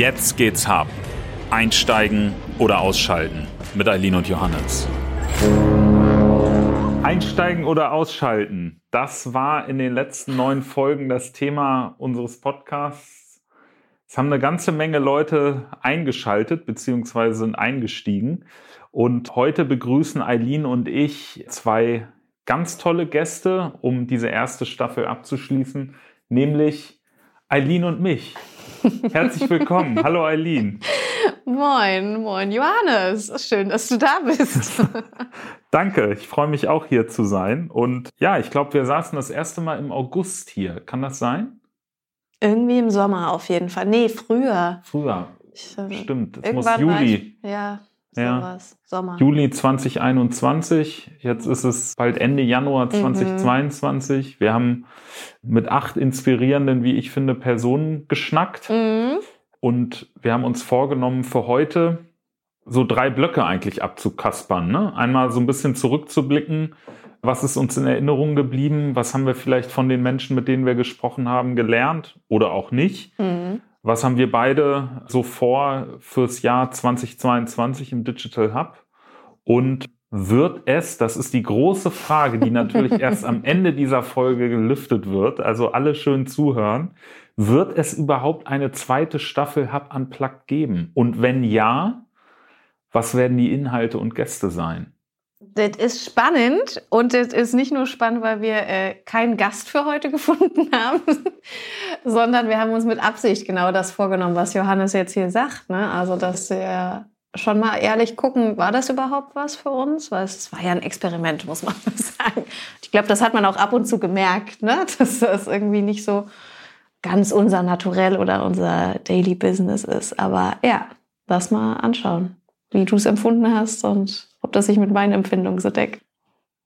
Jetzt geht's hart. Einsteigen oder ausschalten mit Eileen und Johannes. Einsteigen oder ausschalten. Das war in den letzten neun Folgen das Thema unseres Podcasts. Es haben eine ganze Menge Leute eingeschaltet bzw. sind eingestiegen. Und heute begrüßen Eileen und ich zwei ganz tolle Gäste, um diese erste Staffel abzuschließen, nämlich Eileen und mich. Herzlich willkommen. Hallo Eileen. Moin, moin Johannes. Schön, dass du da bist. Danke, ich freue mich auch hier zu sein. Und ja, ich glaube, wir saßen das erste Mal im August hier. Kann das sein? Irgendwie im Sommer auf jeden Fall. Nee, früher. Früher. Ich, äh, Stimmt, es muss Juli. Ich, ja, ja. Sommer. Juli 2021. Jetzt ist es bald Ende Januar 2022. Mhm. Wir haben mit acht inspirierenden, wie ich finde, Personen geschnackt. Mhm. Und wir haben uns vorgenommen, für heute so drei Blöcke eigentlich abzukaspern. Ne? Einmal so ein bisschen zurückzublicken. Was ist uns in Erinnerung geblieben? Was haben wir vielleicht von den Menschen, mit denen wir gesprochen haben, gelernt oder auch nicht? Mhm. Was haben wir beide so vor fürs Jahr 2022 im Digital Hub? Und wird es, das ist die große Frage, die natürlich erst am Ende dieser Folge gelüftet wird, also alle schön zuhören, wird es überhaupt eine zweite Staffel Hub Unplugged geben? Und wenn ja, was werden die Inhalte und Gäste sein? Das ist spannend und es ist nicht nur spannend, weil wir äh, keinen Gast für heute gefunden haben, sondern wir haben uns mit Absicht genau das vorgenommen, was Johannes jetzt hier sagt. Ne? Also, dass wir schon mal ehrlich gucken, war das überhaupt was für uns? Weil es war ja ein Experiment, muss man sagen. Ich glaube, das hat man auch ab und zu gemerkt, ne? dass das irgendwie nicht so ganz unser Naturell oder unser Daily Business ist. Aber ja, lass mal anschauen, wie du es empfunden hast und ob das sich mit meinen Empfindungen so deckt.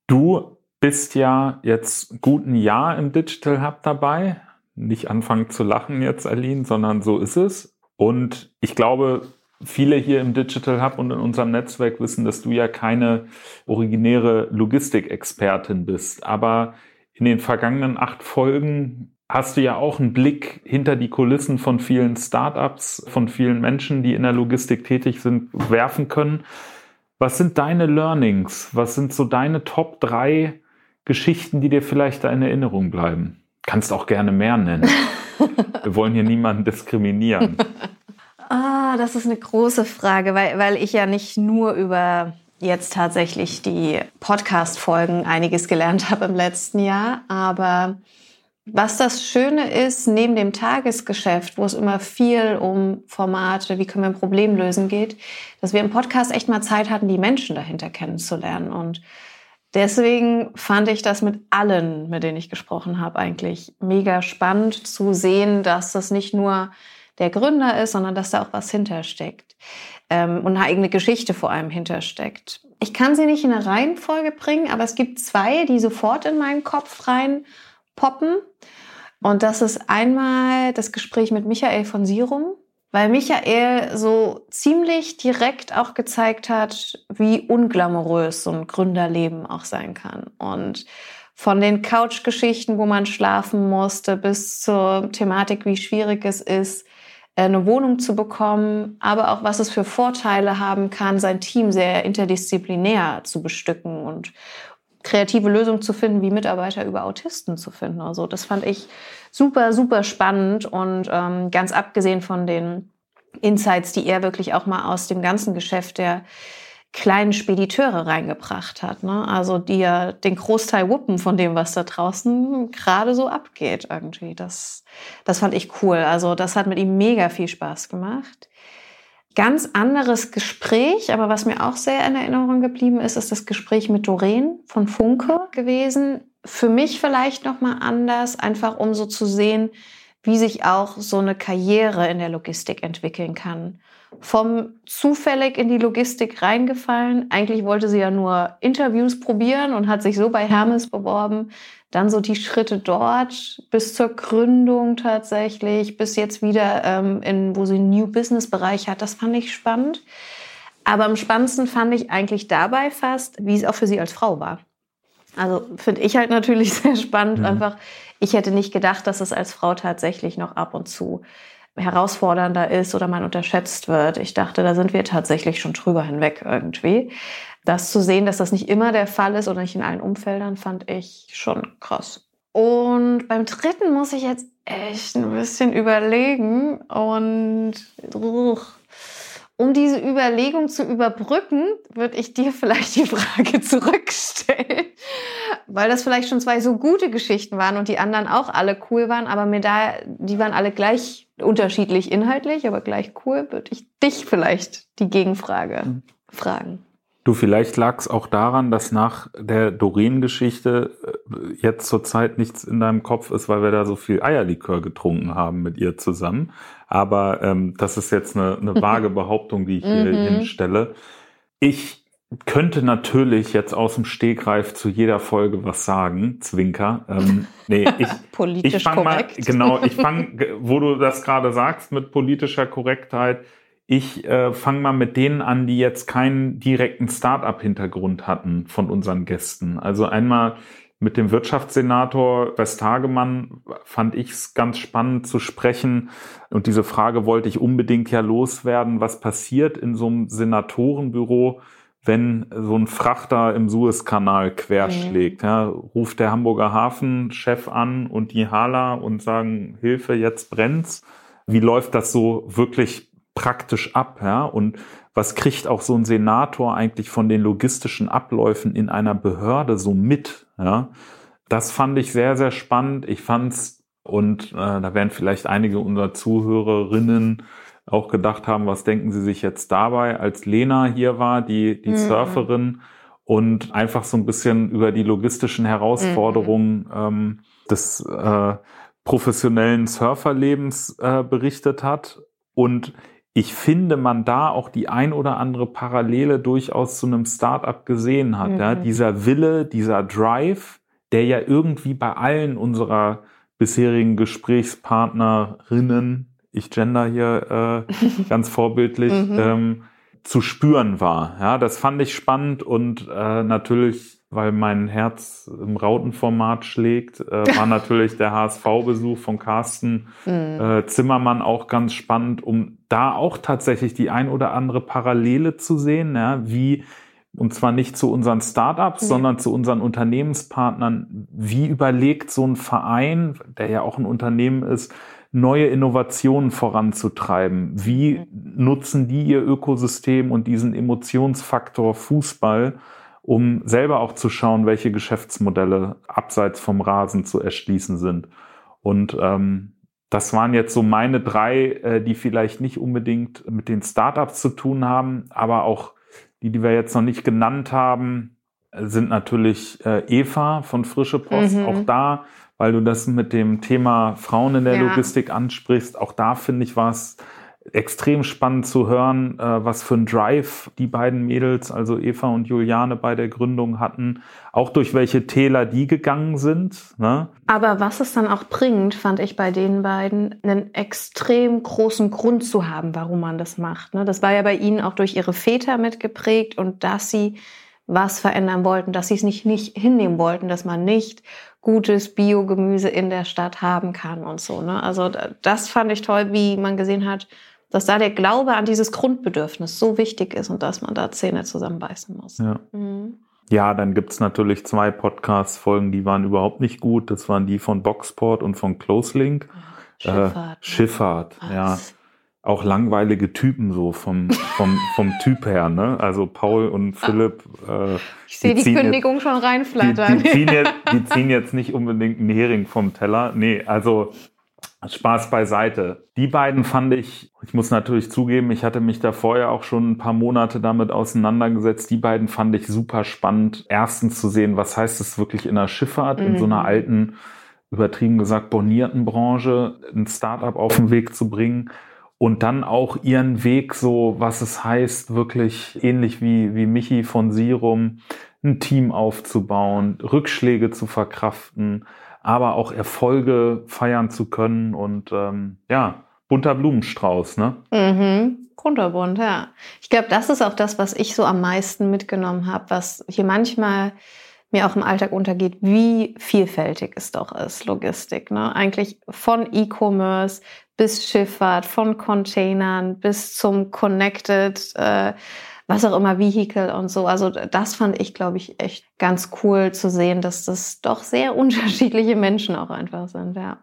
Du bist ja jetzt gut ein Jahr im Digital Hub dabei. Nicht anfangen zu lachen jetzt, Aline, sondern so ist es. Und ich glaube, viele hier im Digital Hub und in unserem Netzwerk wissen, dass du ja keine originäre Logistikexpertin bist. Aber in den vergangenen acht Folgen hast du ja auch einen Blick hinter die Kulissen von vielen Startups, von vielen Menschen, die in der Logistik tätig sind, werfen können. Was sind deine Learnings? Was sind so deine Top drei Geschichten, die dir vielleicht da in Erinnerung bleiben? Kannst auch gerne mehr nennen. Wir wollen hier niemanden diskriminieren. Ah, das ist eine große Frage, weil, weil ich ja nicht nur über jetzt tatsächlich die Podcast-Folgen einiges gelernt habe im letzten Jahr, aber was das Schöne ist, neben dem Tagesgeschäft, wo es immer viel um Formate, wie können wir ein Problem lösen geht, dass wir im Podcast echt mal Zeit hatten, die Menschen dahinter kennenzulernen. Und deswegen fand ich das mit allen, mit denen ich gesprochen habe, eigentlich mega spannend zu sehen, dass das nicht nur der Gründer ist, sondern dass da auch was hintersteckt. Ähm, und eine eigene Geschichte vor allem hintersteckt. Ich kann sie nicht in eine Reihenfolge bringen, aber es gibt zwei, die sofort in meinen Kopf rein poppen. Und das ist einmal das Gespräch mit Michael von Sirum, weil Michael so ziemlich direkt auch gezeigt hat, wie unglamourös so ein Gründerleben auch sein kann. Und von den Couchgeschichten, wo man schlafen musste, bis zur Thematik, wie schwierig es ist, eine Wohnung zu bekommen, aber auch was es für Vorteile haben kann, sein Team sehr interdisziplinär zu bestücken und kreative Lösungen zu finden, wie Mitarbeiter über Autisten zu finden. Also das fand ich super, super spannend und ähm, ganz abgesehen von den Insights, die er wirklich auch mal aus dem ganzen Geschäft der kleinen Spediteure reingebracht hat. Ne? Also die ja den Großteil wuppen von dem, was da draußen gerade so abgeht irgendwie. Das, das fand ich cool. Also das hat mit ihm mega viel Spaß gemacht. Ganz anderes Gespräch, aber was mir auch sehr in Erinnerung geblieben ist, ist das Gespräch mit Doreen von Funke gewesen. Für mich vielleicht noch mal anders, einfach um so zu sehen, wie sich auch so eine Karriere in der Logistik entwickeln kann. Vom zufällig in die Logistik reingefallen. Eigentlich wollte sie ja nur Interviews probieren und hat sich so bei Hermes beworben, dann so die Schritte dort bis zur Gründung tatsächlich, bis jetzt wieder ähm, in, wo sie einen New Business Bereich hat. Das fand ich spannend. Aber am spannendsten fand ich eigentlich dabei fast, wie es auch für sie als Frau war. Also finde ich halt natürlich sehr spannend. Mhm. Einfach, ich hätte nicht gedacht, dass es als Frau tatsächlich noch ab und zu herausfordernder ist oder man unterschätzt wird. Ich dachte, da sind wir tatsächlich schon drüber hinweg irgendwie. Das zu sehen, dass das nicht immer der Fall ist oder nicht in allen Umfeldern, fand ich schon krass. Und beim dritten muss ich jetzt echt ein bisschen überlegen und um diese Überlegung zu überbrücken, würde ich dir vielleicht die Frage zurückstellen, weil das vielleicht schon zwei so gute Geschichten waren und die anderen auch alle cool waren, aber mir da, die waren alle gleich unterschiedlich inhaltlich, aber gleich cool, würde ich dich vielleicht die Gegenfrage mhm. fragen. Du, vielleicht lag es auch daran, dass nach der Doreen-Geschichte äh, jetzt zurzeit nichts in deinem Kopf ist, weil wir da so viel Eierlikör getrunken haben mit ihr zusammen. Aber ähm, das ist jetzt eine, eine vage Behauptung, die ich hier mhm. hinstelle. Ich könnte natürlich jetzt aus dem Stegreif zu jeder Folge was sagen, Zwinker. Ähm, nee, ich, Politisch ich fang korrekt. mal, genau, ich fange, wo du das gerade sagst mit politischer Korrektheit, ich äh, fange mal mit denen an, die jetzt keinen direkten Start-up-Hintergrund hatten von unseren Gästen. Also einmal mit dem Wirtschaftssenator Westhagemann fand ich es ganz spannend zu sprechen. Und diese Frage wollte ich unbedingt ja loswerden. Was passiert in so einem Senatorenbüro, wenn so ein Frachter im Suezkanal querschlägt? Mhm. Ja, ruft der Hamburger Hafenchef an und die Hala und sagen, Hilfe, jetzt brennt's. Wie läuft das so wirklich praktisch ab, ja? Und was kriegt auch so ein Senator eigentlich von den logistischen Abläufen in einer Behörde so mit, ja? Das fand ich sehr, sehr spannend. Ich fand's, und äh, da werden vielleicht einige unserer Zuhörerinnen auch gedacht haben, was denken sie sich jetzt dabei, als Lena hier war, die, die mhm. Surferin, und einfach so ein bisschen über die logistischen Herausforderungen mhm. ähm, des äh, professionellen Surferlebens äh, berichtet hat. Und ich finde, man da auch die ein oder andere Parallele durchaus zu einem Startup gesehen hat. Mhm. Ja? Dieser Wille, dieser Drive, der ja irgendwie bei allen unserer bisherigen Gesprächspartnerinnen, ich gender hier äh, ganz vorbildlich, mhm. ähm, zu spüren war. Ja, das fand ich spannend und äh, natürlich weil mein Herz im Rautenformat schlägt, äh, war natürlich der HSV-Besuch von Carsten mhm. äh, Zimmermann auch ganz spannend, um da auch tatsächlich die ein oder andere Parallele zu sehen, ja, wie und zwar nicht zu unseren Startups, mhm. sondern zu unseren Unternehmenspartnern. Wie überlegt so ein Verein, der ja auch ein Unternehmen ist, neue Innovationen voranzutreiben? Wie nutzen die ihr Ökosystem und diesen Emotionsfaktor Fußball? um selber auch zu schauen, welche Geschäftsmodelle abseits vom Rasen zu erschließen sind. Und ähm, das waren jetzt so meine drei, äh, die vielleicht nicht unbedingt mit den Startups zu tun haben, aber auch die, die wir jetzt noch nicht genannt haben, sind natürlich äh, Eva von Frische Post. Mhm. Auch da, weil du das mit dem Thema Frauen in der ja. Logistik ansprichst, auch da finde ich war es extrem spannend zu hören, äh, was für ein Drive die beiden Mädels, also Eva und Juliane, bei der Gründung hatten, auch durch welche Täler die gegangen sind. Ne? Aber was es dann auch bringt, fand ich bei den beiden, einen extrem großen Grund zu haben, warum man das macht. Ne? Das war ja bei ihnen auch durch ihre Väter mitgeprägt und dass sie was verändern wollten, dass sie es nicht, nicht hinnehmen wollten, dass man nicht gutes Biogemüse in der Stadt haben kann und so. Ne? Also das fand ich toll, wie man gesehen hat, dass da der Glaube an dieses Grundbedürfnis so wichtig ist und dass man da Zähne zusammenbeißen muss. Ja. Mhm. Ja, dann gibt's natürlich zwei Podcast-Folgen, die waren überhaupt nicht gut. Das waren die von Boxport und von Closelink. Schifffahrt. Äh, ne? Schifffahrt, ja. Auch langweilige Typen so vom, vom, vom Typ her, ne? Also Paul und ah. Philipp. Äh, ich sehe die, die Kündigung jetzt, schon reinflattern. Die, die, ziehen jetzt, die ziehen jetzt nicht unbedingt einen Hering vom Teller. Nee, also Spaß beiseite. Die beiden fand ich, ich muss natürlich zugeben, ich hatte mich da vorher auch schon ein paar Monate damit auseinandergesetzt. Die beiden fand ich super spannend. Erstens zu sehen, was heißt es wirklich in der Schifffahrt, mhm. in so einer mhm. alten, übertrieben gesagt, bornierten Branche, ein Startup auf den Weg zu bringen. Und dann auch ihren Weg, so was es heißt, wirklich ähnlich wie, wie Michi von Sirum, ein Team aufzubauen, Rückschläge zu verkraften, aber auch Erfolge feiern zu können und ähm, ja, bunter Blumenstrauß, ne? Mhm. Kunterbunt, ja. Ich glaube, das ist auch das, was ich so am meisten mitgenommen habe, was hier manchmal mir auch im Alltag untergeht, wie vielfältig es doch ist, Logistik. Ne? Eigentlich von E-Commerce bis Schifffahrt, von Containern bis zum Connected, äh, was auch immer, Vehicle und so. Also das fand ich, glaube ich, echt ganz cool zu sehen, dass das doch sehr unterschiedliche Menschen auch einfach sind, ja.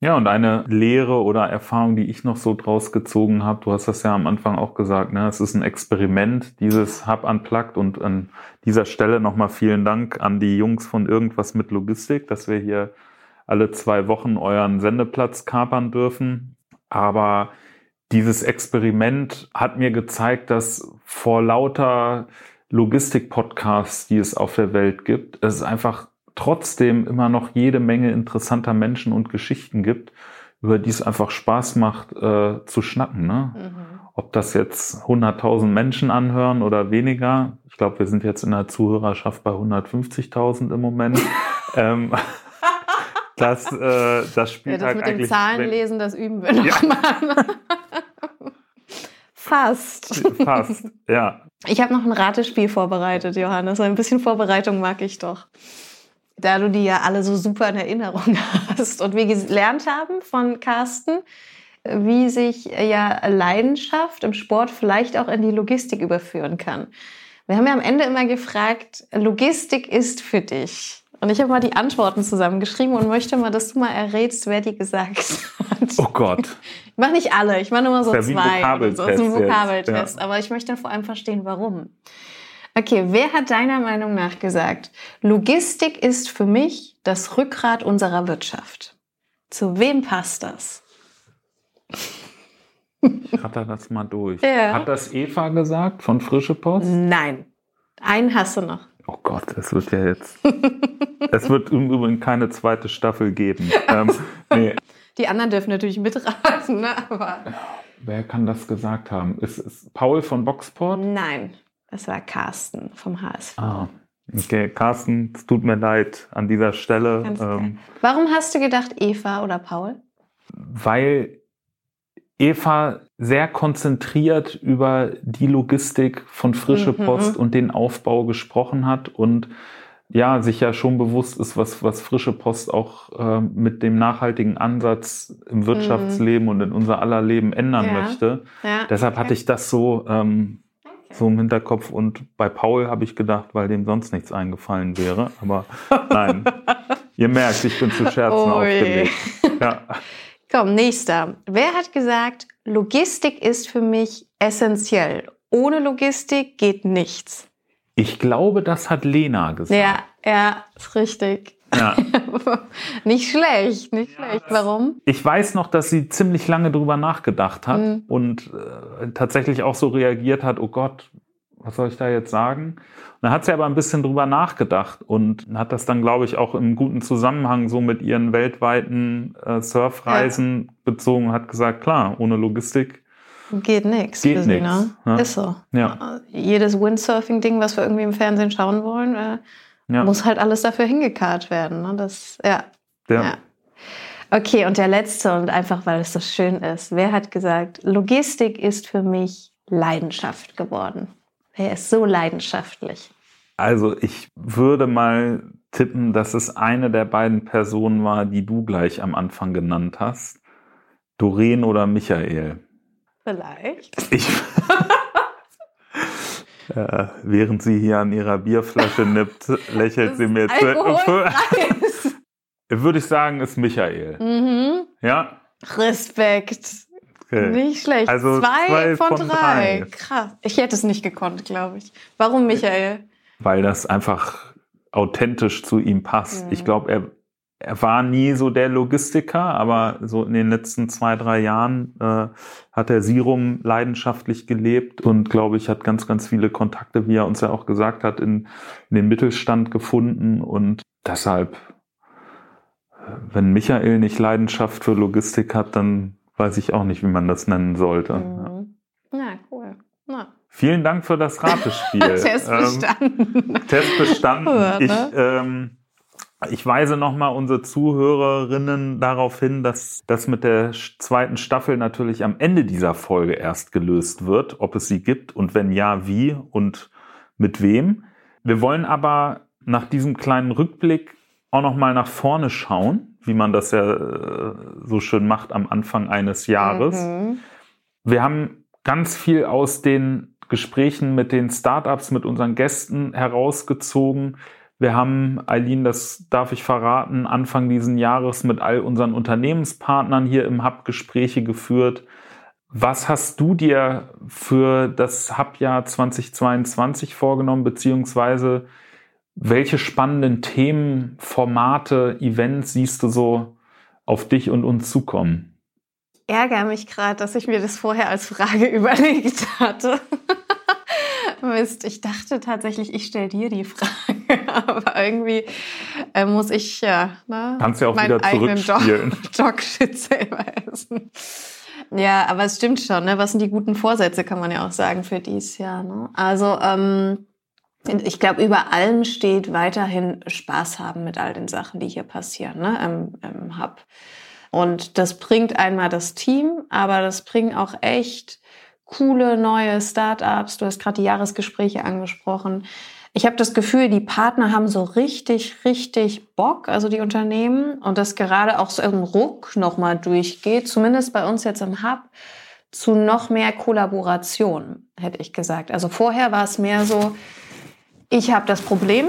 Ja, und eine Lehre oder Erfahrung, die ich noch so draus gezogen habe, du hast das ja am Anfang auch gesagt, ne? es ist ein Experiment, dieses Hub Unplugged und an dieser Stelle nochmal vielen Dank an die Jungs von Irgendwas mit Logistik, dass wir hier alle zwei Wochen euren Sendeplatz kapern dürfen. Aber dieses Experiment hat mir gezeigt, dass vor lauter Logistik-Podcasts, die es auf der Welt gibt, es einfach trotzdem immer noch jede Menge interessanter Menschen und Geschichten gibt, über die es einfach Spaß macht äh, zu schnacken. Ne? Mhm. Ob das jetzt 100.000 Menschen anhören oder weniger. Ich glaube, wir sind jetzt in der Zuhörerschaft bei 150.000 im Moment. ähm, das, äh, das spielt ja, das halt mit dem Zahlenlesen, das üben wir noch ja. mal. Fast. Fast, ja. Ich habe noch ein Ratespiel vorbereitet, Johannes. Ein bisschen Vorbereitung mag ich doch. Da du die ja alle so super in Erinnerung hast und wir gelernt haben von Carsten, wie sich ja Leidenschaft im Sport vielleicht auch in die Logistik überführen kann. Wir haben ja am Ende immer gefragt, Logistik ist für dich. Und ich habe mal die Antworten zusammengeschrieben und möchte mal, dass du mal errätst, wer die gesagt hat. Oh Gott. Ich mache nicht alle, ich mache nur mal so zwei. Vokabeltest so. Das ein Vokabeltest. Ja. Aber ich möchte vor allem verstehen, warum. Okay, wer hat deiner Meinung nach gesagt, Logistik ist für mich das Rückgrat unserer Wirtschaft? Zu wem passt das? Ich hatte das mal durch. Ja. Hat das Eva gesagt von Frische Post? Nein. Einen hast du noch. Oh Gott, es wird ja jetzt. es wird im Übrigen keine zweite Staffel geben. Ähm, nee. Die anderen dürfen natürlich mitraten, ne? aber. Wer kann das gesagt haben? Ist es Paul von Boxport? Nein, das war Carsten vom HSV. Ah, okay, Carsten, es tut mir leid an dieser Stelle. Ähm, Warum hast du gedacht Eva oder Paul? Weil Eva sehr konzentriert über die Logistik von Frische mhm, Post mhm. und den Aufbau gesprochen hat und ja, sich ja schon bewusst ist, was, was Frische Post auch äh, mit dem nachhaltigen Ansatz im Wirtschaftsleben mhm. und in unser aller Leben ändern ja. möchte. Ja, Deshalb okay. hatte ich das so, ähm, okay. so im Hinterkopf und bei Paul habe ich gedacht, weil dem sonst nichts eingefallen wäre. Aber nein, ihr merkt, ich bin zu Scherzen oh aufgelegt. Ja. Komm, nächster. Wer hat gesagt, Logistik ist für mich essentiell. Ohne Logistik geht nichts. Ich glaube, das hat Lena gesagt. Ja, ja, ist richtig. Ja. nicht schlecht, nicht ja, schlecht. Warum? Ich weiß noch, dass sie ziemlich lange drüber nachgedacht hat mhm. und äh, tatsächlich auch so reagiert hat, oh Gott, was soll ich da jetzt sagen? dann hat sie aber ein bisschen drüber nachgedacht und hat das dann, glaube ich, auch im guten Zusammenhang so mit ihren weltweiten äh, Surfreisen ja. bezogen, hat gesagt, klar, ohne Logistik geht nichts. Geht nichts. Ne? Ja. Ist so. Ja. Jedes Windsurfing-Ding, was wir irgendwie im Fernsehen schauen wollen, äh, ja. muss halt alles dafür hingekarrt werden. Ne? Das, ja. ja. Okay, und der letzte, und einfach weil es so schön ist. Wer hat gesagt, Logistik ist für mich Leidenschaft geworden? Wer ist so leidenschaftlich? Also ich würde mal tippen, dass es eine der beiden Personen war, die du gleich am Anfang genannt hast. Doreen oder Michael. Vielleicht. Ich, äh, während sie hier an ihrer Bierflasche nippt, lächelt sie mir zu. Würde ich sagen, ist Michael. Mhm. Ja. Respekt. Nicht schlecht. Also zwei, zwei von, von drei. drei. Krass. Ich hätte es nicht gekonnt, glaube ich. Warum Michael? Weil das einfach authentisch zu ihm passt. Mhm. Ich glaube, er, er war nie so der Logistiker, aber so in den letzten zwei, drei Jahren äh, hat er Sirum leidenschaftlich gelebt und glaube ich, hat ganz, ganz viele Kontakte, wie er uns ja auch gesagt hat, in, in den Mittelstand gefunden und deshalb, äh, wenn Michael nicht Leidenschaft für Logistik hat, dann weiß ich auch nicht, wie man das nennen sollte. Mhm. Ja, cool. Na. Vielen Dank für das Ratespiel. Test bestanden. Ähm, Test bestanden. Ja, ne? ich, ähm, ich weise nochmal unsere Zuhörerinnen darauf hin, dass das mit der zweiten Staffel natürlich am Ende dieser Folge erst gelöst wird, ob es sie gibt und wenn ja, wie und mit wem. Wir wollen aber nach diesem kleinen Rückblick auch noch mal nach vorne schauen, wie man das ja äh, so schön macht am Anfang eines Jahres. Mhm. Wir haben ganz viel aus den Gesprächen mit den Startups, mit unseren Gästen herausgezogen. Wir haben, Eileen, das darf ich verraten, Anfang diesen Jahres mit all unseren Unternehmenspartnern hier im Hub Gespräche geführt. Was hast du dir für das Hubjahr 2022 vorgenommen, beziehungsweise welche spannenden Themen, Formate, Events siehst du so auf dich und uns zukommen? ärgere mich gerade, dass ich mir das vorher als Frage überlegt hatte. Mist, ich dachte tatsächlich, ich stelle dir die Frage, aber irgendwie äh, muss ich ja ne, Kannst ja auch meinen wieder eigenen Dog, Shit selber essen. Ja, aber es stimmt schon. Ne? Was sind die guten Vorsätze, kann man ja auch sagen, für dieses Jahr. Ne? Also ähm, ich glaube, über allem steht weiterhin Spaß haben mit all den Sachen, die hier passieren ne? im, im Hub. Und das bringt einmal das Team, aber das bringt auch echt coole neue Startups. Du hast gerade die Jahresgespräche angesprochen. Ich habe das Gefühl, die Partner haben so richtig, richtig Bock, also die Unternehmen, und das gerade auch so im Ruck nochmal durchgeht, zumindest bei uns jetzt im Hub, zu noch mehr Kollaboration, hätte ich gesagt. Also vorher war es mehr so, ich habe das Problem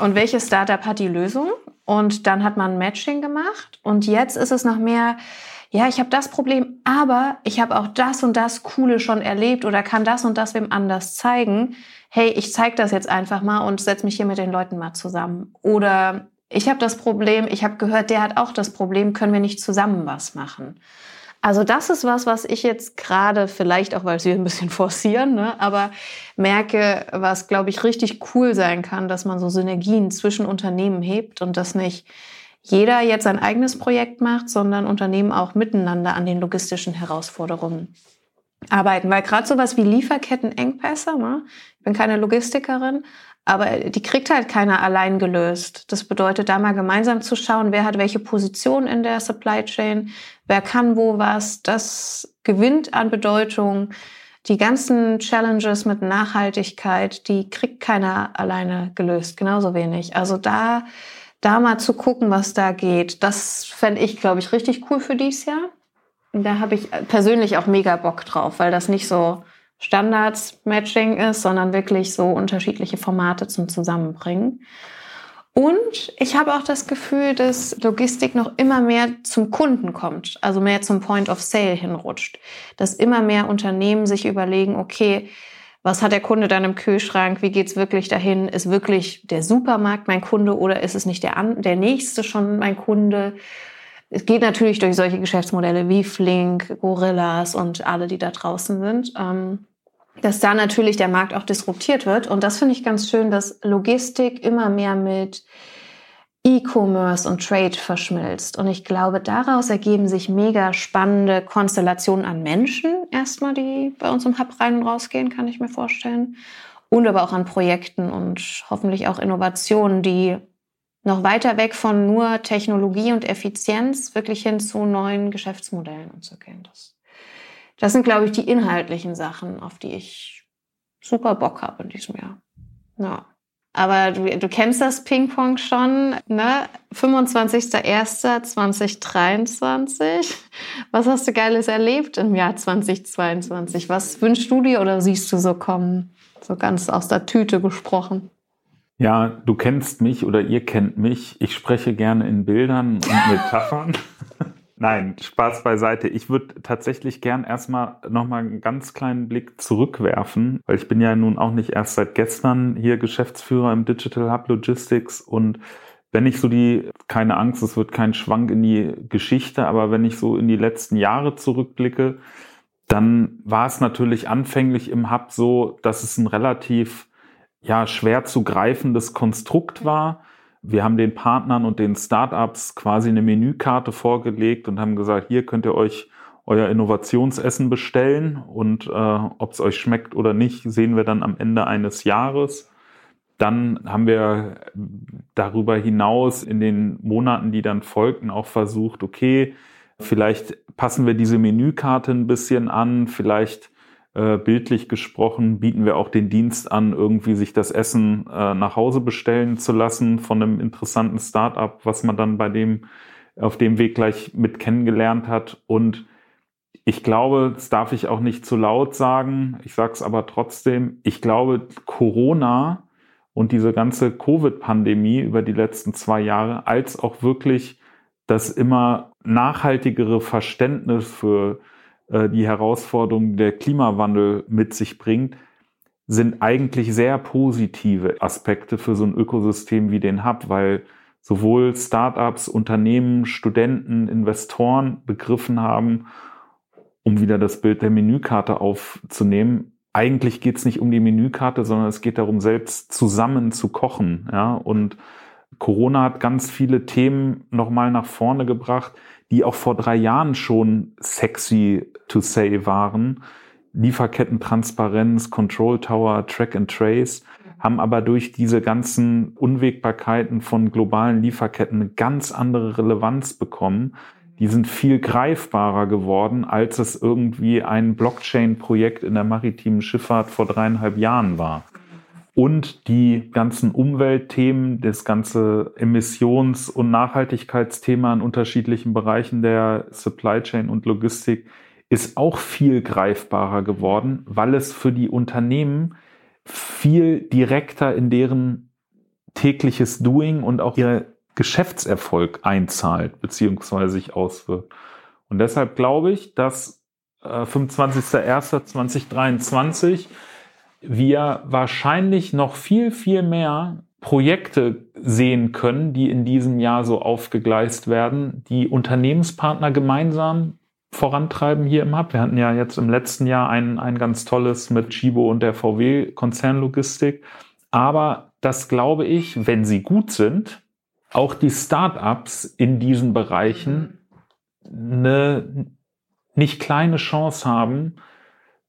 und welches Startup hat die Lösung? Und dann hat man Matching gemacht. Und jetzt ist es noch mehr, ja, ich habe das Problem, aber ich habe auch das und das Coole schon erlebt oder kann das und das wem anders zeigen. Hey, ich zeige das jetzt einfach mal und setze mich hier mit den Leuten mal zusammen. Oder ich habe das Problem, ich habe gehört, der hat auch das Problem, können wir nicht zusammen was machen? Also das ist was, was ich jetzt gerade vielleicht auch, weil sie ein bisschen forcieren, ne, aber merke, was glaube ich richtig cool sein kann, dass man so Synergien zwischen Unternehmen hebt und das nicht jeder jetzt sein eigenes Projekt macht, sondern Unternehmen auch miteinander an den logistischen Herausforderungen arbeiten. Weil gerade sowas wie Lieferkettenengpässe, ne? ich bin keine Logistikerin, aber die kriegt halt keiner allein gelöst. Das bedeutet, da mal gemeinsam zu schauen, wer hat welche Position in der Supply Chain, wer kann wo was. Das gewinnt an Bedeutung. Die ganzen Challenges mit Nachhaltigkeit, die kriegt keiner alleine gelöst, genauso wenig. Also da, da mal zu gucken, was da geht, das fände ich, glaube ich, richtig cool für dieses Jahr. Da habe ich persönlich auch mega Bock drauf, weil das nicht so Standards-Matching ist, sondern wirklich so unterschiedliche Formate zum Zusammenbringen. Und ich habe auch das Gefühl, dass Logistik noch immer mehr zum Kunden kommt, also mehr zum Point of Sale hinrutscht. Dass immer mehr Unternehmen sich überlegen, okay, was hat der Kunde dann im Kühlschrank? Wie geht's wirklich dahin? Ist wirklich der Supermarkt mein Kunde oder ist es nicht der, der nächste schon mein Kunde? Es geht natürlich durch solche Geschäftsmodelle wie Flink, Gorillas und alle, die da draußen sind. Ähm, dass da natürlich der Markt auch disruptiert wird. Und das finde ich ganz schön, dass Logistik immer mehr mit E-Commerce und Trade verschmilzt. Und ich glaube, daraus ergeben sich mega spannende Konstellationen an Menschen, erstmal, die bei uns im Hub rein und rausgehen, kann ich mir vorstellen. Und aber auch an Projekten und hoffentlich auch Innovationen, die noch weiter weg von nur Technologie und Effizienz wirklich hin zu neuen Geschäftsmodellen und so gehen. Das das sind, glaube ich, die inhaltlichen Sachen, auf die ich super Bock habe in diesem Jahr. Ja. Aber du, du kennst das Ping-Pong schon, ne? 25.01.2023. Was hast du Geiles erlebt im Jahr 2022? Was wünschst du dir oder siehst du so kommen? So ganz aus der Tüte gesprochen. Ja, du kennst mich oder ihr kennt mich. Ich spreche gerne in Bildern und Metaphern. Nein, Spaß beiseite. Ich würde tatsächlich gern erstmal nochmal einen ganz kleinen Blick zurückwerfen, weil ich bin ja nun auch nicht erst seit gestern hier Geschäftsführer im Digital Hub Logistics und wenn ich so die, keine Angst, es wird kein Schwank in die Geschichte, aber wenn ich so in die letzten Jahre zurückblicke, dann war es natürlich anfänglich im Hub so, dass es ein relativ ja, schwer zu greifendes Konstrukt war wir haben den Partnern und den Startups quasi eine Menükarte vorgelegt und haben gesagt, hier könnt ihr euch euer Innovationsessen bestellen und äh, ob es euch schmeckt oder nicht, sehen wir dann am Ende eines Jahres. Dann haben wir darüber hinaus in den Monaten, die dann folgten, auch versucht, okay, vielleicht passen wir diese Menükarte ein bisschen an, vielleicht äh, bildlich gesprochen, bieten wir auch den Dienst an, irgendwie sich das Essen äh, nach Hause bestellen zu lassen von einem interessanten Startup, was man dann bei dem auf dem Weg gleich mit kennengelernt hat. Und ich glaube, das darf ich auch nicht zu laut sagen, ich sage es aber trotzdem, ich glaube, Corona und diese ganze Covid-Pandemie über die letzten zwei Jahre, als auch wirklich das immer nachhaltigere Verständnis für die Herausforderungen der Klimawandel mit sich bringt, sind eigentlich sehr positive Aspekte für so ein Ökosystem wie den Hub, weil sowohl Startups, Unternehmen, Studenten, Investoren begriffen haben, um wieder das Bild der Menükarte aufzunehmen. Eigentlich geht es nicht um die Menükarte, sondern es geht darum, selbst zusammen zu kochen. Ja? Und Corona hat ganz viele Themen nochmal nach vorne gebracht, die auch vor drei Jahren schon sexy to say waren. Lieferkettentransparenz, Control Tower, Track and Trace haben aber durch diese ganzen Unwägbarkeiten von globalen Lieferketten eine ganz andere Relevanz bekommen. Die sind viel greifbarer geworden, als es irgendwie ein Blockchain-Projekt in der maritimen Schifffahrt vor dreieinhalb Jahren war. Und die ganzen Umweltthemen, das ganze Emissions- und Nachhaltigkeitsthema in unterschiedlichen Bereichen der Supply Chain und Logistik ist auch viel greifbarer geworden, weil es für die Unternehmen viel direkter in deren tägliches Doing und auch ihr Geschäftserfolg einzahlt beziehungsweise sich auswirkt. Und deshalb glaube ich, dass äh, 25.01.2023 wir wahrscheinlich noch viel, viel mehr Projekte sehen können, die in diesem Jahr so aufgegleist werden, die Unternehmenspartner gemeinsam vorantreiben hier im Hub. Wir hatten ja jetzt im letzten Jahr ein, ein ganz tolles mit Chibo und der VW Konzernlogistik. Aber das glaube ich, wenn sie gut sind, auch die Startups in diesen Bereichen eine nicht kleine Chance haben,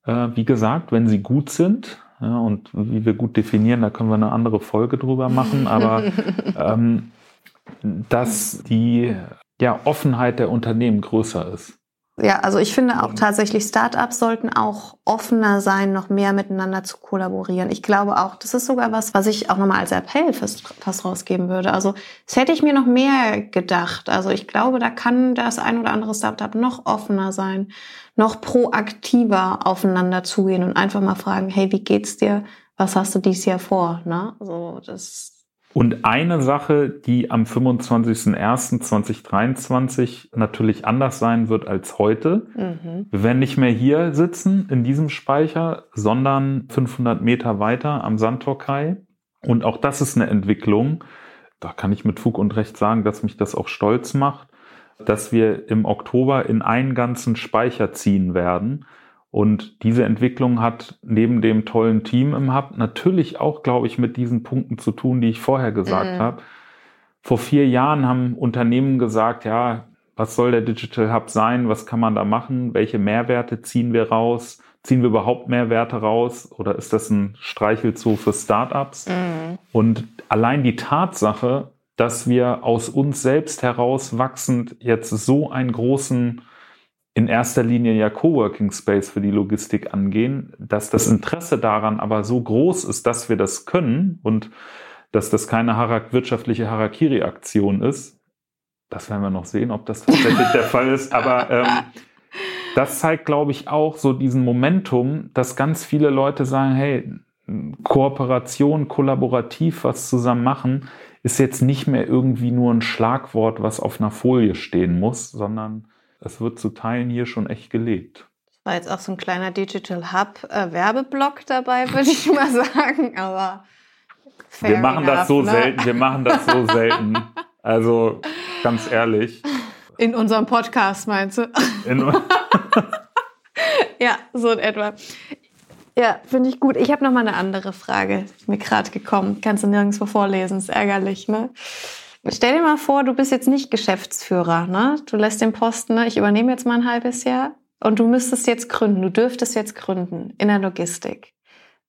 äh, wie gesagt, wenn sie gut sind, ja, und wie wir gut definieren, da können wir eine andere Folge drüber machen, aber ähm, dass die ja, Offenheit der Unternehmen größer ist. Ja, also ich finde auch tatsächlich, Startups sollten auch offener sein, noch mehr miteinander zu kollaborieren. Ich glaube auch, das ist sogar was, was ich auch nochmal als Appell fast, fast rausgeben würde. Also das hätte ich mir noch mehr gedacht. Also ich glaube, da kann das ein oder andere Startup noch offener sein, noch proaktiver aufeinander zugehen und einfach mal fragen, hey, wie geht's dir? Was hast du dieses Jahr vor? Ne? Also das und eine Sache, die am 25.01.2023 natürlich anders sein wird als heute. Mhm. Wir werden nicht mehr hier sitzen in diesem Speicher, sondern 500 Meter weiter am Sandtorkai. Und auch das ist eine Entwicklung. Da kann ich mit Fug und Recht sagen, dass mich das auch stolz macht, dass wir im Oktober in einen ganzen Speicher ziehen werden. Und diese Entwicklung hat neben dem tollen Team im Hub natürlich auch, glaube ich, mit diesen Punkten zu tun, die ich vorher gesagt mhm. habe. Vor vier Jahren haben Unternehmen gesagt, ja, was soll der Digital Hub sein? Was kann man da machen? Welche Mehrwerte ziehen wir raus? Ziehen wir überhaupt Mehrwerte raus? Oder ist das ein Streichelzoo für Startups? Mhm. Und allein die Tatsache, dass wir aus uns selbst heraus wachsend jetzt so einen großen in erster Linie ja Coworking Space für die Logistik angehen, dass das Interesse daran aber so groß ist, dass wir das können und dass das keine Harak wirtschaftliche Harakiri-Aktion ist. Das werden wir noch sehen, ob das tatsächlich der Fall ist. Aber ähm, das zeigt, glaube ich, auch so diesen Momentum, dass ganz viele Leute sagen, hey, Kooperation, kollaborativ was zusammen machen, ist jetzt nicht mehr irgendwie nur ein Schlagwort, was auf einer Folie stehen muss, sondern es wird zu Teilen hier schon echt gelebt. Das war jetzt auch so ein kleiner Digital Hub äh, Werbeblock dabei, würde ich mal sagen, aber wir machen enough, das so ne? selten, wir machen das so selten. Also ganz ehrlich. In unserem Podcast meinst du? ja, so in etwa. Ja, finde ich gut. Ich habe noch mal eine andere Frage, mir gerade gekommen. Kannst du nirgendwo vorlesen, ist ärgerlich, ne? Stell dir mal vor, du bist jetzt nicht Geschäftsführer, ne? Du lässt den Posten, ne? Ich übernehme jetzt mal ein halbes Jahr und du müsstest jetzt gründen, du dürftest jetzt gründen in der Logistik.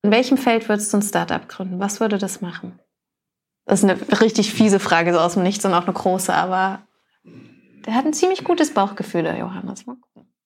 In welchem Feld würdest du ein Startup gründen? Was würde das machen? Das ist eine richtig fiese Frage, so aus dem Nichts und auch eine große, aber der hat ein ziemlich gutes Bauchgefühl, der Johannes.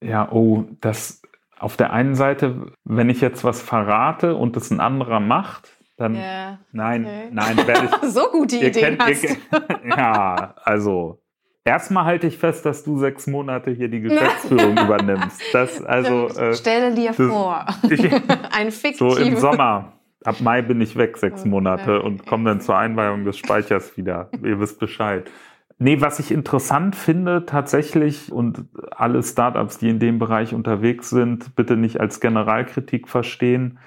Ja, oh, das auf der einen Seite, wenn ich jetzt was verrate und es ein anderer macht, dann ja, nein, okay. nein, werde ich. so gute Ideen kennt, hast. Ihr, ja, also erstmal halte ich fest, dass du sechs Monate hier die Geschäftsführung übernimmst. Das also. Äh, Stelle dir das, vor, ich, ein fiktives. So im Sommer. Ab Mai bin ich weg, sechs Monate, und komme dann zur Einweihung des Speichers wieder. Ihr wisst Bescheid. Nee, was ich interessant finde tatsächlich und alle Startups, die in dem Bereich unterwegs sind, bitte nicht als Generalkritik verstehen,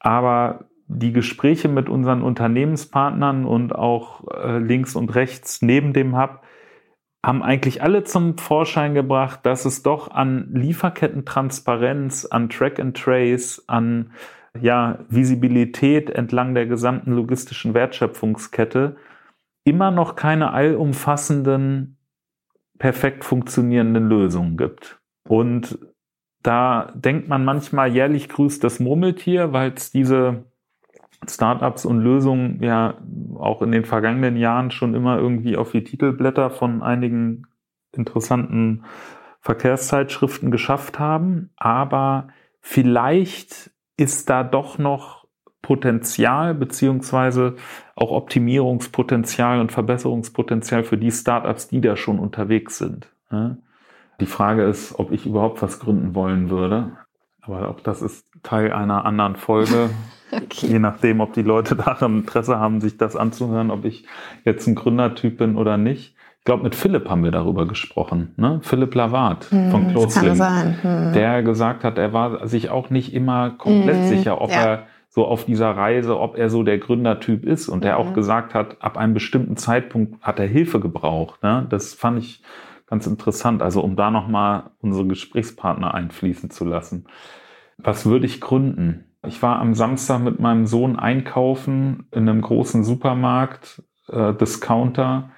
aber die Gespräche mit unseren Unternehmenspartnern und auch äh, links und rechts neben dem Hub haben eigentlich alle zum Vorschein gebracht, dass es doch an Lieferkettentransparenz, an Track and Trace, an ja, Visibilität entlang der gesamten logistischen Wertschöpfungskette immer noch keine allumfassenden, perfekt funktionierenden Lösungen gibt. Und da denkt man manchmal, jährlich grüßt das Murmeltier, weil es diese Startups und Lösungen ja auch in den vergangenen Jahren schon immer irgendwie auf die Titelblätter von einigen interessanten Verkehrszeitschriften geschafft haben. Aber vielleicht ist da doch noch Potenzial beziehungsweise auch Optimierungspotenzial und Verbesserungspotenzial für die Startups, die da schon unterwegs sind. Die Frage ist, ob ich überhaupt was gründen wollen würde. Aber auch das ist Teil einer anderen Folge. Okay. Je nachdem, ob die Leute daran Interesse haben, sich das anzuhören, ob ich jetzt ein Gründertyp bin oder nicht. Ich glaube, mit Philipp haben wir darüber gesprochen, ne? Philipp Lavat hm, von Closelink, hm. der gesagt hat, er war sich auch nicht immer komplett hm, sicher, ob ja. er so auf dieser Reise, ob er so der Gründertyp ist und der auch mhm. gesagt hat, ab einem bestimmten Zeitpunkt hat er Hilfe gebraucht. Ne? Das fand ich ganz interessant, also um da nochmal unsere Gesprächspartner einfließen zu lassen. Was würde ich gründen? Ich war am Samstag mit meinem Sohn einkaufen in einem großen Supermarkt, äh, Discounter,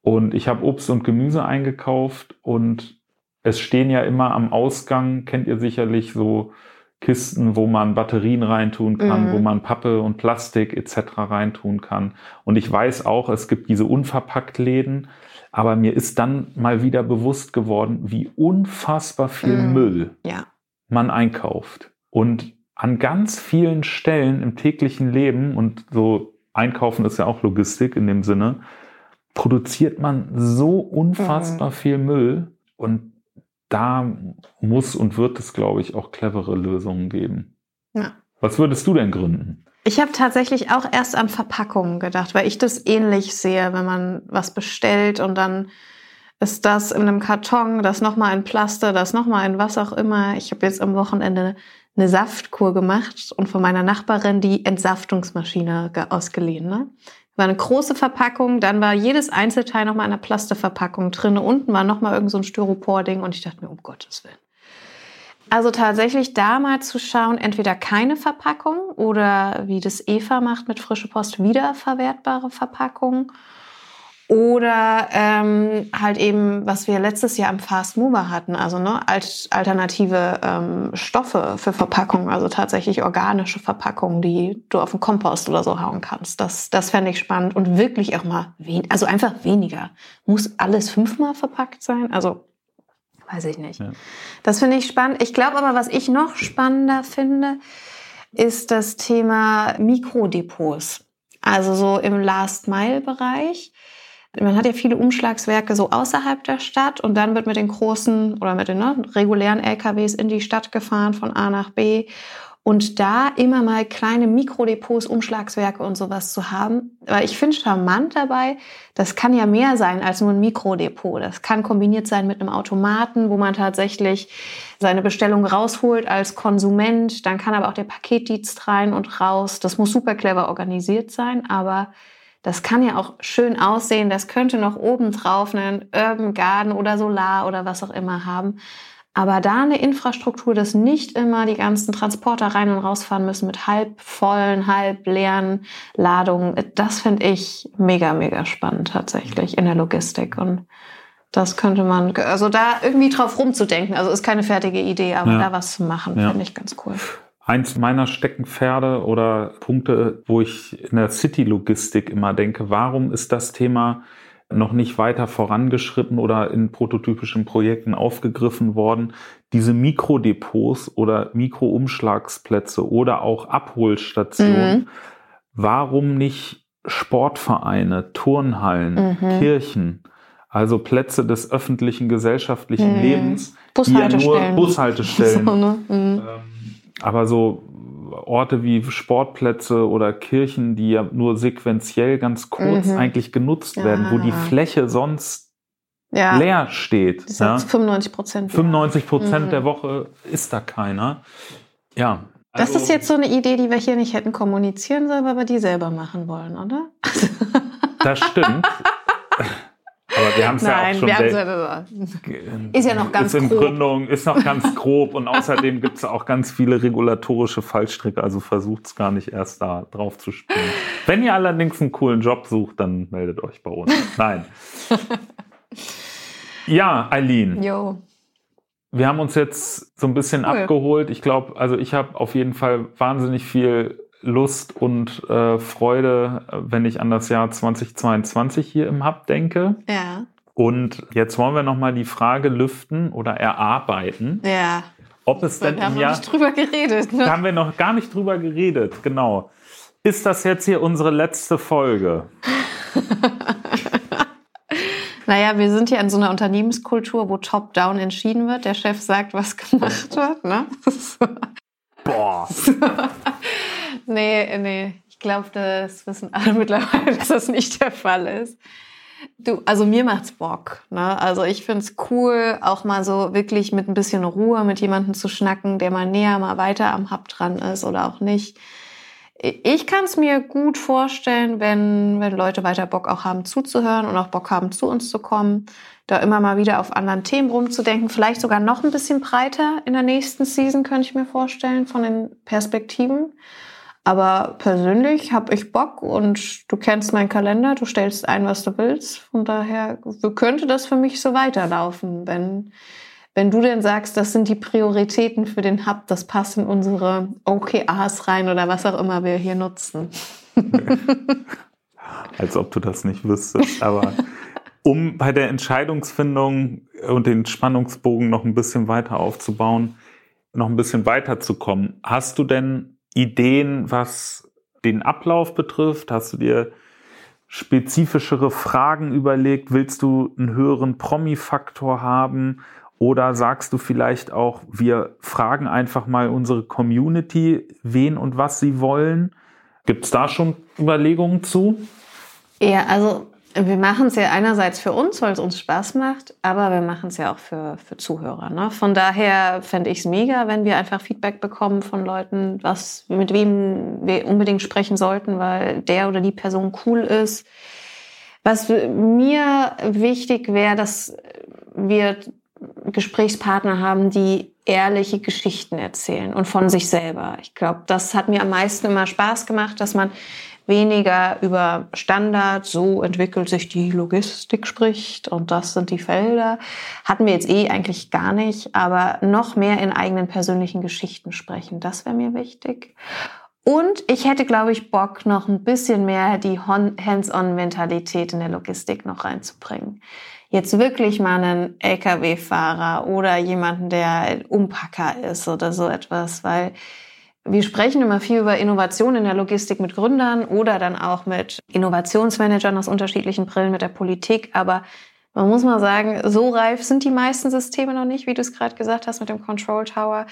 und ich habe Obst und Gemüse eingekauft und es stehen ja immer am Ausgang, kennt ihr sicherlich so Kisten, wo man Batterien reintun kann, mhm. wo man Pappe und Plastik etc. reintun kann. Und ich weiß auch, es gibt diese unverpackt Läden, aber mir ist dann mal wieder bewusst geworden, wie unfassbar viel mhm. Müll ja. man einkauft. Und an ganz vielen Stellen im täglichen Leben, und so einkaufen ist ja auch Logistik in dem Sinne, produziert man so unfassbar mhm. viel Müll. Und da muss und wird es, glaube ich, auch clevere Lösungen geben. Ja. Was würdest du denn gründen? Ich habe tatsächlich auch erst an Verpackungen gedacht, weil ich das ähnlich sehe, wenn man was bestellt und dann ist das in einem Karton, das nochmal in Plaster, das nochmal in was auch immer. Ich habe jetzt am Wochenende eine Saftkur gemacht und von meiner Nachbarin die Entsaftungsmaschine ausgeliehen. Ne? War eine große Verpackung, dann war jedes Einzelteil nochmal in einer Plasteverpackung drin. Unten war nochmal irgend so ein Styropor-Ding und ich dachte mir, um Gottes Willen. Also tatsächlich da mal zu schauen, entweder keine Verpackung oder wie das Eva macht mit frische Post wiederverwertbare Verpackungen oder ähm, halt eben, was wir letztes Jahr am Fast Mover hatten, also ne, alternative ähm, Stoffe für Verpackungen, also tatsächlich organische Verpackungen, die du auf den Kompost oder so hauen kannst. Das, das fände ich spannend und wirklich auch mal, also einfach weniger. Muss alles fünfmal verpackt sein? Also weiß ich nicht. Ja. Das finde ich spannend. Ich glaube aber, was ich noch spannender finde, ist das Thema Mikrodepots. Also so im Last-Mile-Bereich man hat ja viele Umschlagswerke so außerhalb der Stadt und dann wird mit den großen oder mit den ne, regulären LKWs in die Stadt gefahren von A nach B. Und da immer mal kleine Mikrodepots, Umschlagswerke und sowas zu haben. Weil ich finde charmant dabei, das kann ja mehr sein als nur ein Mikrodepot. Das kann kombiniert sein mit einem Automaten, wo man tatsächlich seine Bestellung rausholt als Konsument. Dann kann aber auch der Paketdienst rein und raus. Das muss super clever organisiert sein, aber das kann ja auch schön aussehen. Das könnte noch oben drauf einen Urban Garden oder Solar oder was auch immer haben. Aber da eine Infrastruktur, dass nicht immer die ganzen Transporter rein und rausfahren müssen mit halb vollen, halb leeren Ladungen, das finde ich mega, mega spannend tatsächlich in der Logistik. Und das könnte man, also da irgendwie drauf rumzudenken. Also ist keine fertige Idee, aber ja. da was zu machen, ja. finde ich ganz cool. Eins meiner Steckenpferde oder Punkte, wo ich in der City-Logistik immer denke, warum ist das Thema noch nicht weiter vorangeschritten oder in prototypischen Projekten aufgegriffen worden. Diese Mikrodepots oder Mikroumschlagsplätze oder auch Abholstationen, mhm. warum nicht Sportvereine, Turnhallen, mhm. Kirchen, also Plätze des öffentlichen gesellschaftlichen mhm. Lebens, Bushaltestellen. Ja nur Bushaltestellen. So, ne? mhm. ähm, aber so Orte wie Sportplätze oder Kirchen, die ja nur sequenziell ganz kurz mhm. eigentlich genutzt ja. werden, wo die Fläche sonst ja. leer steht. Das ja? 95 Prozent. 95 Prozent mhm. der Woche ist da keiner. Ja. Also, das ist jetzt so eine Idee, die wir hier nicht hätten kommunizieren sollen, weil wir die selber machen wollen, oder? Das stimmt. Aber wir haben es ja auch schon. Ja ist ja noch ganz ist in grob. Gründung, ist noch ganz grob und außerdem gibt es auch ganz viele regulatorische Fallstricke, also versucht es gar nicht erst da drauf zu spielen. Wenn ihr allerdings einen coolen Job sucht, dann meldet euch bei uns. Nein. ja, Eileen. Jo. Wir haben uns jetzt so ein bisschen cool. abgeholt. Ich glaube, also ich habe auf jeden Fall wahnsinnig viel Lust und äh, Freude, wenn ich an das Jahr 2022 hier im Hub denke. Ja. Und jetzt wollen wir nochmal die Frage lüften oder erarbeiten. Ja. Ob es denn im Jahr. Wir haben nicht drüber geredet. Ne? Da haben wir noch gar nicht drüber geredet, genau. Ist das jetzt hier unsere letzte Folge? naja, wir sind hier in so einer Unternehmenskultur, wo top-down entschieden wird. Der Chef sagt, was gemacht wird. Ne? Boah. Nee, nee. Ich glaube, das wissen alle mittlerweile, dass das nicht der Fall ist. Du, also mir macht's Bock. Ne? Also ich find's cool, auch mal so wirklich mit ein bisschen Ruhe mit jemandem zu schnacken, der mal näher, mal weiter am Hub dran ist oder auch nicht. Ich kann es mir gut vorstellen, wenn, wenn Leute weiter Bock auch haben zuzuhören und auch Bock haben, zu uns zu kommen, da immer mal wieder auf anderen Themen rumzudenken, vielleicht sogar noch ein bisschen breiter in der nächsten Season, könnte ich mir vorstellen, von den Perspektiven. Aber persönlich habe ich Bock und du kennst meinen Kalender, du stellst ein, was du willst. Von daher könnte das für mich so weiterlaufen, wenn, wenn du denn sagst, das sind die Prioritäten für den Hub, das passt in unsere OKRs rein oder was auch immer wir hier nutzen. Als ob du das nicht wüsstest. Aber um bei der Entscheidungsfindung und den Spannungsbogen noch ein bisschen weiter aufzubauen, noch ein bisschen weiterzukommen, hast du denn Ideen, was den Ablauf betrifft? Hast du dir spezifischere Fragen überlegt? Willst du einen höheren Promi-Faktor haben? Oder sagst du vielleicht auch, wir fragen einfach mal unsere Community, wen und was sie wollen? Gibt es da schon Überlegungen zu? Ja, also wir machen es ja einerseits für uns, weil es uns Spaß macht, aber wir machen es ja auch für, für Zuhörer. Ne? Von daher fände ich es mega, wenn wir einfach Feedback bekommen von Leuten, was, mit wem wir unbedingt sprechen sollten, weil der oder die Person cool ist. Was mir wichtig wäre, dass wir Gesprächspartner haben, die ehrliche Geschichten erzählen und von sich selber. Ich glaube, das hat mir am meisten immer Spaß gemacht, dass man weniger über Standard, so entwickelt sich die Logistik spricht und das sind die Felder. Hatten wir jetzt eh eigentlich gar nicht, aber noch mehr in eigenen persönlichen Geschichten sprechen, das wäre mir wichtig. Und ich hätte, glaube ich, Bock, noch ein bisschen mehr die Hands-on-Mentalität in der Logistik noch reinzubringen. Jetzt wirklich mal einen Lkw-Fahrer oder jemanden, der Umpacker ist oder so etwas, weil wir sprechen immer viel über Innovation in der Logistik mit Gründern oder dann auch mit Innovationsmanagern aus unterschiedlichen Brillen, mit der Politik. Aber man muss mal sagen, so reif sind die meisten Systeme noch nicht, wie du es gerade gesagt hast mit dem Control Tower.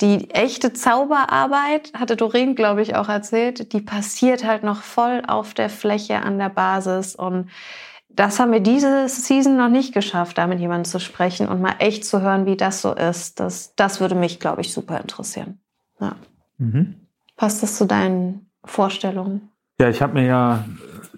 Die echte Zauberarbeit, hatte Doreen, glaube ich, auch erzählt, die passiert halt noch voll auf der Fläche an der Basis. Und das haben wir diese Season noch nicht geschafft, da mit jemandem zu sprechen und mal echt zu hören, wie das so ist. Das, das würde mich, glaube ich, super interessieren. Ja. Mhm. Passt das zu deinen Vorstellungen? Ja, ich habe mir ja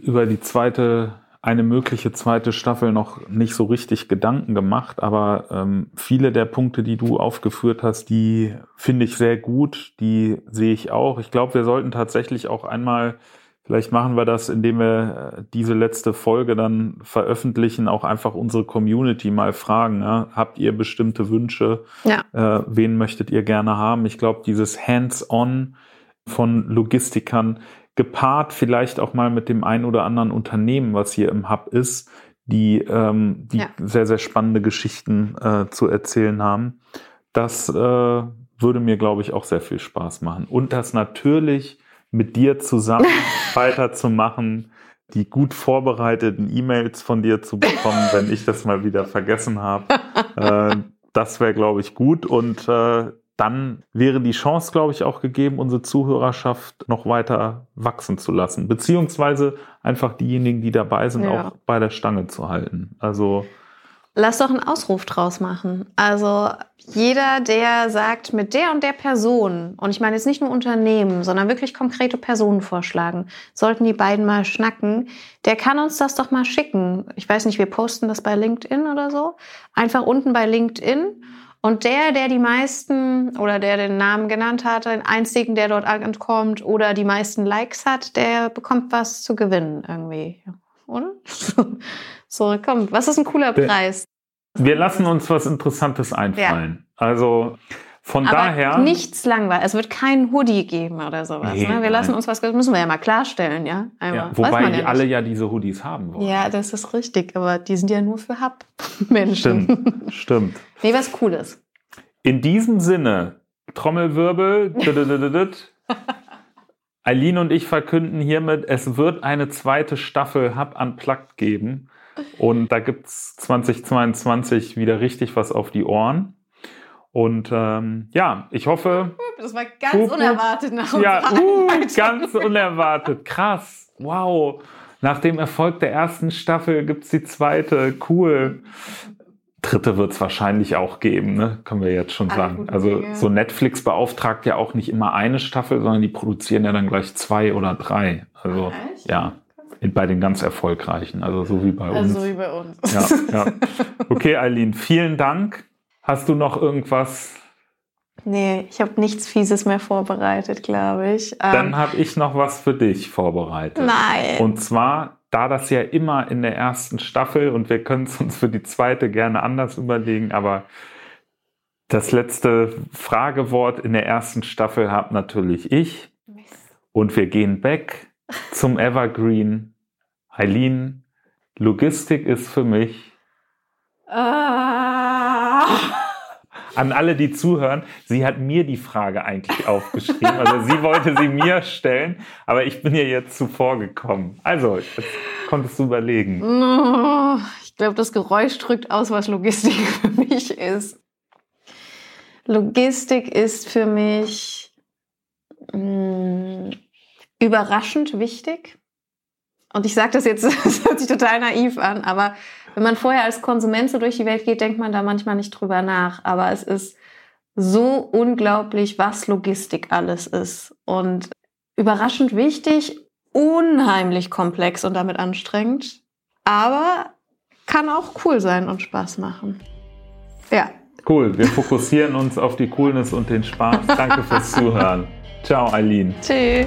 über die zweite, eine mögliche zweite Staffel noch nicht so richtig Gedanken gemacht, aber ähm, viele der Punkte, die du aufgeführt hast, die finde ich sehr gut, die sehe ich auch. Ich glaube, wir sollten tatsächlich auch einmal Vielleicht machen wir das, indem wir äh, diese letzte Folge dann veröffentlichen, auch einfach unsere Community mal fragen. Ja? Habt ihr bestimmte Wünsche? Ja. Äh, wen möchtet ihr gerne haben? Ich glaube, dieses Hands-on von Logistikern gepaart vielleicht auch mal mit dem ein oder anderen Unternehmen, was hier im Hub ist, die, ähm, die ja. sehr, sehr spannende Geschichten äh, zu erzählen haben. Das äh, würde mir, glaube ich, auch sehr viel Spaß machen. Und das natürlich mit dir zusammen weiterzumachen, die gut vorbereiteten E-Mails von dir zu bekommen, wenn ich das mal wieder vergessen habe. Äh, das wäre, glaube ich, gut. Und äh, dann wäre die Chance, glaube ich, auch gegeben, unsere Zuhörerschaft noch weiter wachsen zu lassen. Beziehungsweise einfach diejenigen, die dabei sind, ja. auch bei der Stange zu halten. Also Lass doch einen Ausruf draus machen. Also jeder, der sagt, mit der und der Person, und ich meine jetzt nicht nur Unternehmen, sondern wirklich konkrete Personen vorschlagen, sollten die beiden mal schnacken, der kann uns das doch mal schicken. Ich weiß nicht, wir posten das bei LinkedIn oder so. Einfach unten bei LinkedIn. Und der, der die meisten oder der den Namen genannt hat, den einzigen, der dort ankommt oder die meisten Likes hat, der bekommt was zu gewinnen irgendwie. Oder? So, komm, was ist ein cooler Preis? Wir lassen uns was Interessantes einfallen. Ja. Also von Aber daher. Nichts langweilig. Es wird kein Hoodie geben oder sowas. Nee, ne? Wir lassen uns was, müssen wir ja mal klarstellen, ja. ja wobei die ja alle ja diese Hoodies haben wollen. Ja, das ist richtig. Aber die sind ja nur für Hub-Menschen. Stimmt, stimmt. Nee, was Cooles. In diesem Sinne, Trommelwirbel. Eileen und ich verkünden hiermit, es wird eine zweite Staffel Hub Unplugged geben. Und da gibt's 2022 wieder richtig was auf die Ohren. Und ähm, ja, ich hoffe. Das war ganz uh, unerwartet nach Ja, uh, ganz unerwartet. Krass. Wow. Nach dem Erfolg der ersten Staffel gibt's die zweite. Cool. Dritte wird's wahrscheinlich auch geben, ne? können wir jetzt schon sagen. Also so Netflix beauftragt ja auch nicht immer eine Staffel, sondern die produzieren ja dann gleich zwei oder drei. Also Echt? ja bei den ganz erfolgreichen, also so wie bei also uns. So wie bei uns. Ja, ja. Okay, Eileen, vielen Dank. Hast du noch irgendwas? Nee, ich habe nichts Fieses mehr vorbereitet, glaube ich. Dann ähm, habe ich noch was für dich vorbereitet. Nein. Und zwar, da das ja immer in der ersten Staffel und wir können es uns für die zweite gerne anders überlegen, aber das letzte Fragewort in der ersten Staffel habe natürlich ich. Und wir gehen back zum Evergreen. Eileen, Logistik ist für mich. Ah. An alle, die zuhören, sie hat mir die Frage eigentlich aufgeschrieben. Also sie wollte sie mir stellen, aber ich bin ihr jetzt zuvor gekommen. Also, jetzt konntest du überlegen. Oh, ich glaube, das Geräusch drückt aus, was Logistik für mich ist. Logistik ist für mich mh, mm, überraschend wichtig. Und ich sage das jetzt, das hört sich total naiv an, aber wenn man vorher als Konsument so durch die Welt geht, denkt man da manchmal nicht drüber nach. Aber es ist so unglaublich, was Logistik alles ist. Und überraschend wichtig, unheimlich komplex und damit anstrengend. Aber kann auch cool sein und Spaß machen. Ja. Cool. Wir fokussieren uns auf die Coolness und den Spaß. Danke fürs Zuhören. Ciao, Eileen. Tschüss.